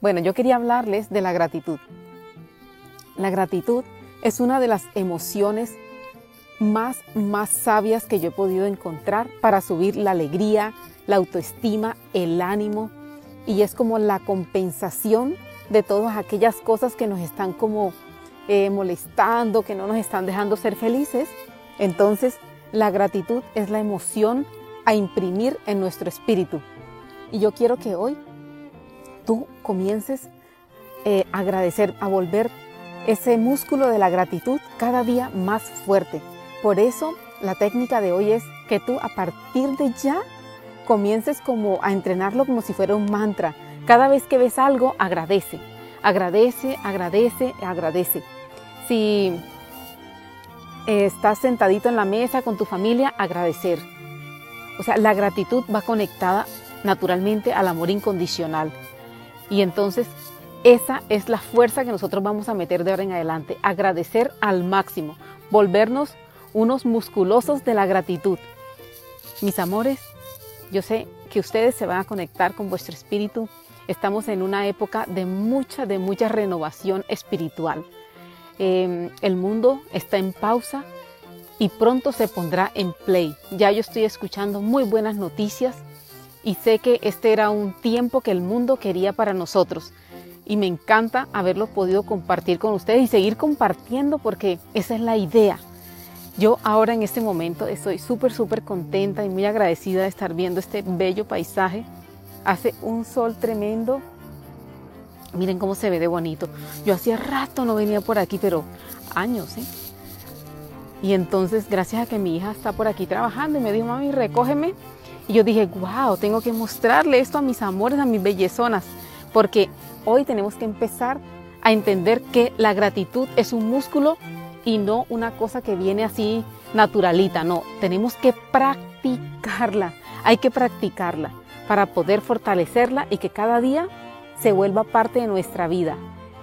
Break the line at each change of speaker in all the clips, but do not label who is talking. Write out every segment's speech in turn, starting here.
Bueno, yo quería hablarles de la gratitud. La gratitud es una de las emociones más, más sabias que yo he podido encontrar para subir la alegría, la autoestima, el ánimo y es como la compensación de todas aquellas cosas que nos están como eh, molestando, que no nos están dejando ser felices. Entonces, la gratitud es la emoción a imprimir en nuestro espíritu. Y yo quiero que hoy tú comiences eh, a agradecer, a volver ese músculo de la gratitud cada día más fuerte. Por eso la técnica de hoy es que tú a partir de ya comiences como a entrenarlo como si fuera un mantra. Cada vez que ves algo, agradece, agradece, agradece, agradece. Si estás sentadito en la mesa con tu familia, agradecer. O sea, la gratitud va conectada naturalmente al amor incondicional. Y entonces esa es la fuerza que nosotros vamos a meter de ahora en adelante. Agradecer al máximo, volvernos unos musculosos de la gratitud. Mis amores, yo sé que ustedes se van a conectar con vuestro espíritu. Estamos en una época de mucha, de mucha renovación espiritual. Em, el mundo está en pausa y pronto se pondrá en play. Ya yo estoy escuchando muy buenas noticias y sé que este era un tiempo que el mundo quería para nosotros. Y me encanta haberlo podido compartir con ustedes y seguir compartiendo porque esa es la idea. Yo ahora en este momento estoy súper, súper contenta y muy agradecida de estar viendo este bello paisaje. Hace un sol tremendo. Miren cómo se ve de bonito. Yo hacía rato no venía por aquí, pero años, ¿eh? Y entonces, gracias a que mi hija está por aquí trabajando y me dijo, mami, recógeme. Y yo dije, wow, tengo que mostrarle esto a mis amores, a mis bellezonas, porque hoy tenemos que empezar a entender que la gratitud es un músculo y no una cosa que viene así naturalita, no, tenemos que practicarla, hay que practicarla para poder fortalecerla y que cada día se vuelva parte de nuestra vida.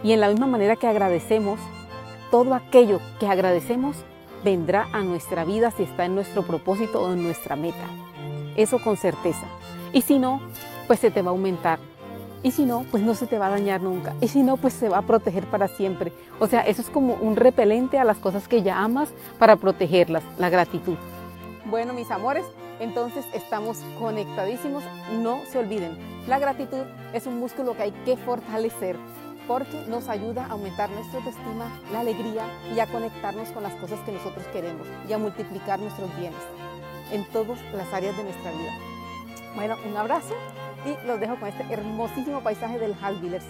Y en la misma manera que agradecemos, todo aquello que agradecemos vendrá a nuestra vida si está en nuestro propósito o en nuestra meta. Eso con certeza. Y si no, pues se te va a aumentar y si no, pues no se te va a dañar nunca. Y si no, pues se va a proteger para siempre. O sea, eso es como un repelente a las cosas que ya amas para protegerlas, la gratitud. Bueno, mis amores, entonces estamos conectadísimos. No se olviden, la gratitud es un músculo que hay que fortalecer porque nos ayuda a aumentar nuestra autoestima, la alegría y a conectarnos con las cosas que nosotros queremos y a multiplicar nuestros bienes en todas las áreas de nuestra vida. Bueno, un abrazo y los dejo con este hermosísimo paisaje del Halviller